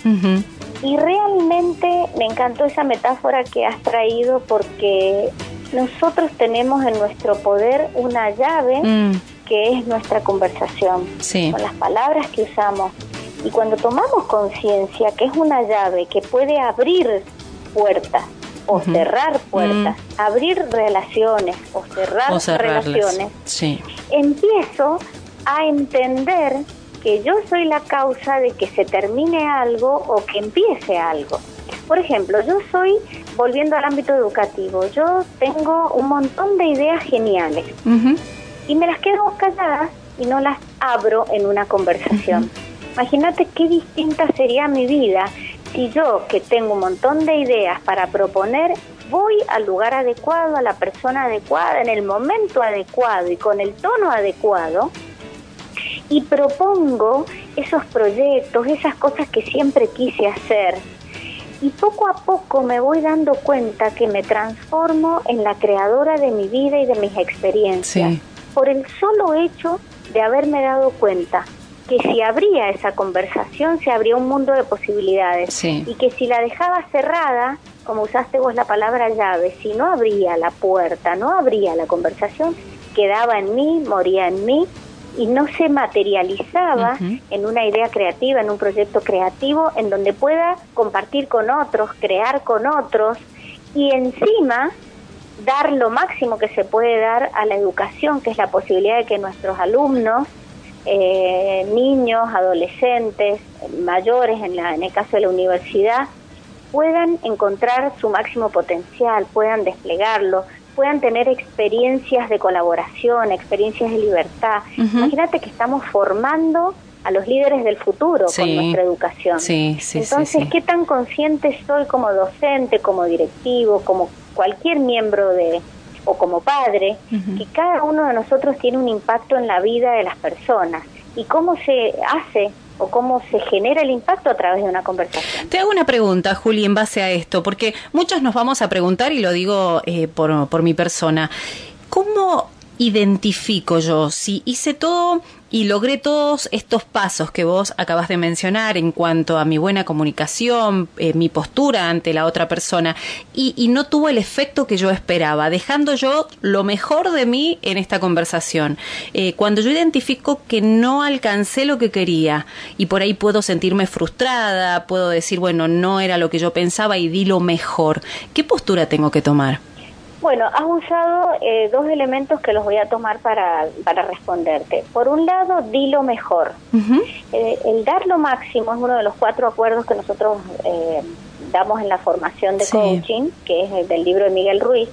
Y realmente me encantó esa metáfora que has traído porque nosotros tenemos en nuestro poder una llave mm. que es nuestra conversación, con las palabras que usamos. Y cuando tomamos conciencia que es una llave que puede abrir puertas o cerrar puertas, mm. abrir relaciones o cerrar relaciones, empiezo a entender que yo soy la causa de que se termine algo o que empiece algo. Por ejemplo, yo soy, volviendo al ámbito educativo, yo tengo un montón de ideas geniales y me las quedo calladas y no las abro en una conversación. Imagínate qué distinta sería mi vida si yo, que tengo un montón de ideas para proponer, voy al lugar adecuado, a la persona adecuada, en el momento adecuado y con el tono adecuado, y propongo esos proyectos, esas cosas que siempre quise hacer, y poco a poco me voy dando cuenta que me transformo en la creadora de mi vida y de mis experiencias. Por el solo hecho de haberme dado cuenta que si abría esa conversación se abría un mundo de posibilidades. Y que si la dejaba cerrada, como usaste vos la palabra llave, si no abría la puerta, no abría la conversación, quedaba en mí, moría en mí y no se materializaba en una idea creativa, en un proyecto creativo en donde pueda compartir con otros, crear con otros y encima dar lo máximo que se puede dar a la educación, que es la posibilidad de que nuestros alumnos, eh, niños, adolescentes, mayores, en, la, en el caso de la universidad, puedan encontrar su máximo potencial, puedan desplegarlo, puedan tener experiencias de colaboración, experiencias de libertad. Imagínate que estamos formando a los líderes del futuro con nuestra educación. Entonces, ¿qué tan consciente soy como docente, como directivo, como cualquier miembro de o como padre, que cada uno de nosotros tiene un impacto en la vida de las personas? ¿Y cómo se hace o cómo se genera el impacto a través de una conversación. Te hago una pregunta, Juli, en base a esto, porque muchos nos vamos a preguntar, y lo digo eh, por, por mi persona, ¿cómo identifico yo si hice todo y logré todos estos pasos que vos acabas de mencionar en cuanto a mi buena comunicación, eh, mi postura ante la otra persona y, no tuvo el efecto que yo esperaba, dejando yo lo mejor de mí en esta conversación. Eh, cuando yo identifico que no alcancé lo que quería y por ahí puedo sentirme frustrada, puedo decir, bueno, no era lo que yo pensaba y di lo mejor, ¿qué postura tengo que tomar? Bueno, has usado eh, dos elementos que los voy a tomar para, para responderte. Por un lado, di lo mejor. Eh, el dar lo máximo es uno de los cuatro acuerdos que nosotros eh, damos en la formación de coaching, que es el del libro de Miguel Ruiz,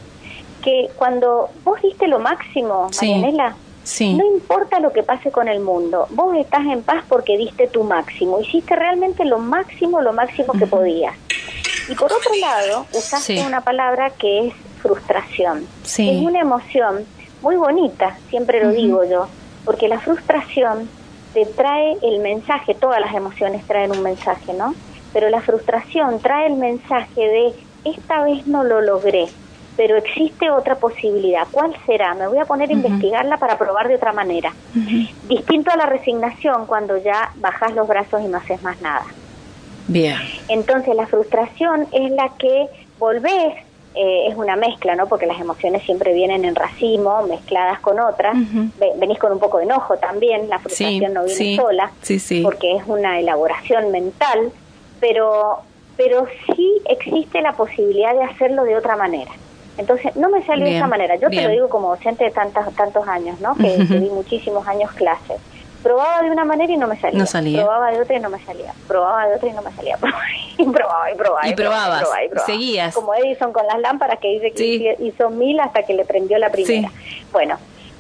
que cuando vos diste lo máximo, Marianela, no importa lo que pase con el mundo, vos estás en paz porque diste tu máximo, hiciste realmente lo máximo, lo máximo que podías. Y por otro lado, usaste una palabra que es frustración. Es una emoción muy bonita, siempre lo digo yo, porque la frustración te trae el mensaje, todas las emociones traen un mensaje, ¿no? Pero la frustración trae el mensaje de esta vez no lo logré, pero existe otra posibilidad. ¿Cuál será? Me voy a poner a investigarla para probar de otra manera. Distinto a la resignación cuando ya bajas los brazos y no haces más nada. Bien. Entonces la frustración es la que volvés eh, es una mezcla, ¿no? Porque las emociones siempre vienen en racimo, mezcladas con otras. venís con un poco de enojo también, la frustración no viene sola, porque es una elaboración mental, pero, pero sí existe la posibilidad de hacerlo de otra manera. Entonces, no me salió de esa manera. Yo te lo digo como docente de tantos, tantos años, ¿no? Que, que di muchísimos años clases probaba de una manera y no me salía. No salía. Probaba de otra y no me salía. Probaba de otra y no me salía. y probaba y probaba. Y, probabas. Seguías. Como Edison con las lámparas que dice que hizo mil hasta que le prendió la primera. Bueno,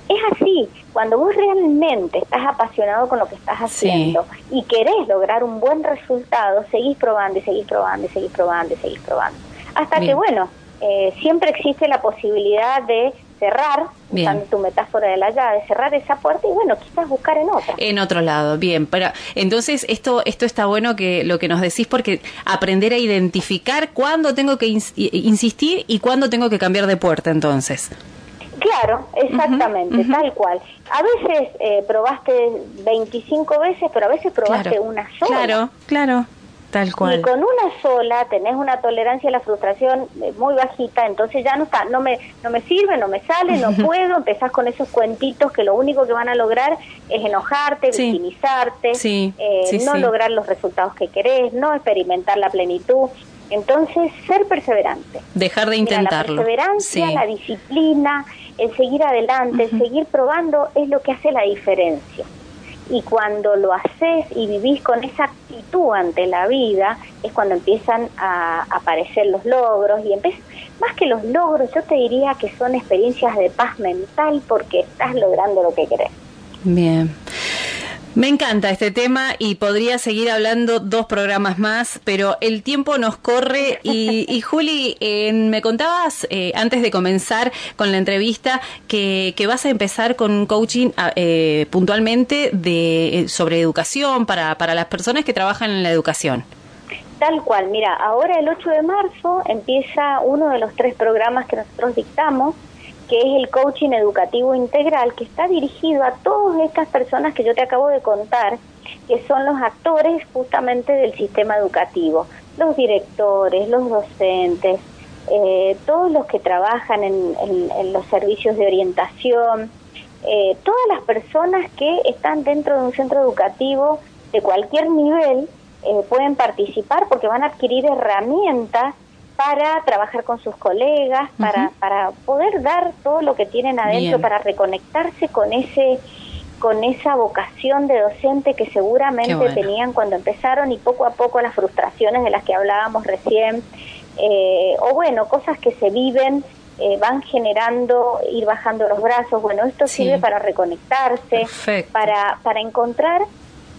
es así. Cuando vos realmente estás apasionado con lo que estás haciendo y querés lograr un buen resultado, seguís probando y seguís probando y seguís probando y seguís probando. Hasta que, bueno, eh, siempre existe la posibilidad de cerrar, usando tu metáfora de la llave, cerrar esa puerta y bueno, quizás buscar en otra. En otro lado, bien. Pero entonces esto esto está bueno que lo que nos decís porque aprender a identificar cuándo tengo que insistir y cuándo tengo que cambiar de puerta entonces. Claro, exactamente, tal cual. A veces eh, probaste 25 veces, pero a veces probaste una sola. Claro, claro. Tal cual. Y con una sola tenés una tolerancia a la frustración eh, muy bajita, entonces ya no está, no me, no me sirve, no me sale, no puedo, empezás con esos cuentitos que lo único que van a lograr es enojarte, victimizarte, eh, no lograr los resultados que querés, no experimentar la plenitud. Entonces, ser perseverante. Dejar de intentarlo. la perseverancia, la disciplina, el seguir adelante, el seguir probando es lo que hace la diferencia y cuando lo haces y vivís con esa actitud ante la vida es cuando empiezan a aparecer los logros y más que los logros yo te diría que son experiencias de paz mental porque estás logrando lo que querés. Bien. Me encanta este tema y podría seguir hablando dos programas más, pero el tiempo nos corre y, Juli, me contabas eh, antes de comenzar con la entrevista que, vas a empezar con un coaching ah, eh, puntualmente de, eh, sobre educación para, para las personas que trabajan en la educación. Tal cual, mira, ahora el 8 de marzo empieza uno de los tres programas que nosotros dictamos que es el coaching educativo integral, que está dirigido a todas estas personas que yo te acabo de contar, que son los actores justamente del sistema educativo, los directores, los docentes, eh, todos los que trabajan en, los servicios de orientación, eh, todas las personas que están dentro de un centro educativo de cualquier nivel eh, pueden participar porque van a adquirir herramientas para trabajar con sus colegas, para, para poder dar todo lo que tienen adentro, para reconectarse con ese con esa vocación de docente que seguramente tenían cuando empezaron y poco a poco las frustraciones de las que hablábamos recién, eh, o bueno, cosas que se viven, eh, van generando, ir bajando los brazos, bueno, esto sirve para reconectarse, para, para encontrar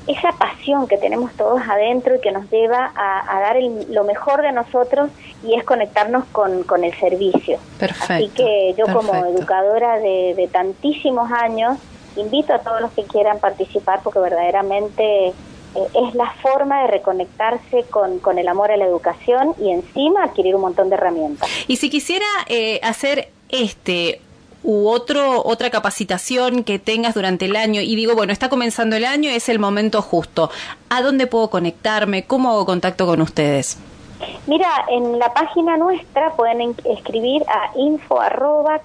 esa pasión que tenemos todos adentro y que nos lleva a, dar lo mejor de nosotros y es conectarnos con, con el servicio. Perfecto. Así que yo como educadora de, tantísimos años, invito a todos los que quieran participar porque verdaderamente eh, es la forma de reconectarse con, con, el amor a la educación y encima adquirir un montón de herramientas. Y si quisiera eh, hacer este u otro, otra capacitación que tengas durante el año y digo, bueno, está comenzando el año, es el momento justo. ¿A dónde puedo conectarme? ¿Cómo hago contacto con ustedes? Mira, en la página nuestra pueden escribir a info arroba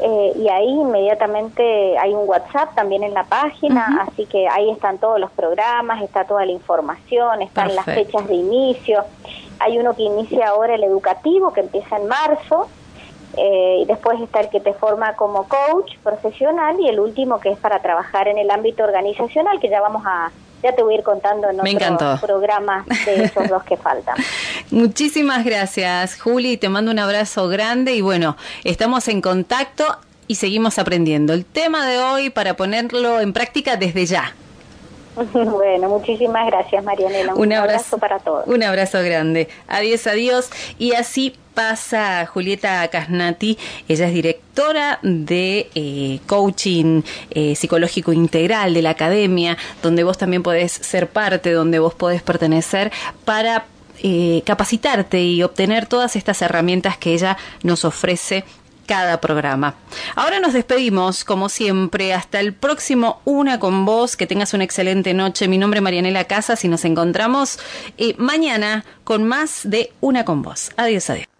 eh, y ahí inmediatamente hay un WhatsApp también en la página, así que ahí están todos los programas, está toda la información, están las fechas de inicio. Hay uno que inicia ahora el educativo, que empieza en marzo, eh, y después está el que te forma como coach profesional y el último que es para trabajar en el ámbito organizacional, que ya vamos a, ya te voy a ir contando en otros programas de esos dos que faltan. Muchísimas gracias, Juli, te mando un abrazo grande y bueno, estamos en contacto y seguimos aprendiendo. El tema de hoy para ponerlo en práctica desde ya. Bueno, muchísimas gracias, Marianela. Un, abrazo, para todos. Un abrazo grande. Adiós, adiós. Y así pasa Julieta Casnati. Ella es directora de eh, coaching eh, psicológico integral de la academia, donde vos también podés ser parte, donde vos podés pertenecer para eh, capacitarte y obtener todas estas herramientas que ella nos ofrece cada programa. Ahora nos despedimos, como siempre, hasta el próximo Una con vos, que tengas una excelente noche. Mi nombre es Marianela Casas y nos encontramos eh, mañana con más de Una con vos. Adiós, adiós.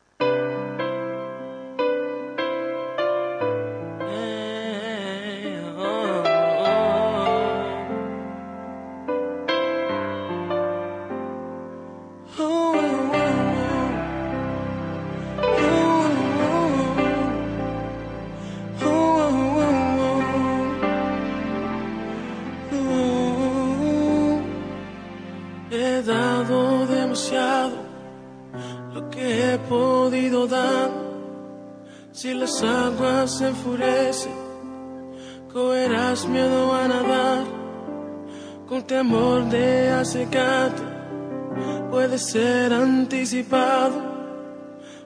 Se enfurecen, cogerás miedo a nadar. Con temor de acecarte, puede ser anticipado,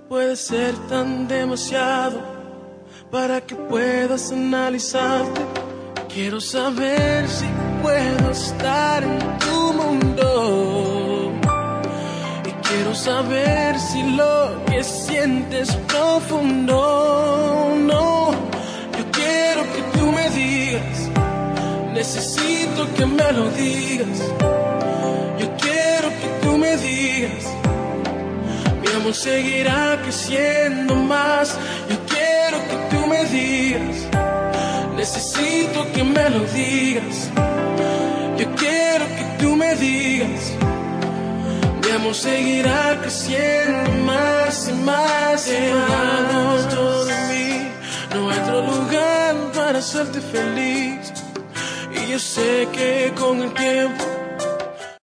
puede ser tan demasiado para que puedas analizarte. Quiero saber si puedo estar en tu mundo Quiero saber si lo que sientes profundo. No, Necesito que me lo digas. Yo quiero que tú me digas. Mi amor seguirá creciendo más. Yo quiero que tú me digas. Necesito que me lo digas. Yo quiero que tú me digas mi amor seguirá creciendo más y más y más. todo de mí, no hay otro lugar para hacerte feliz. Yo sé que con el tiempo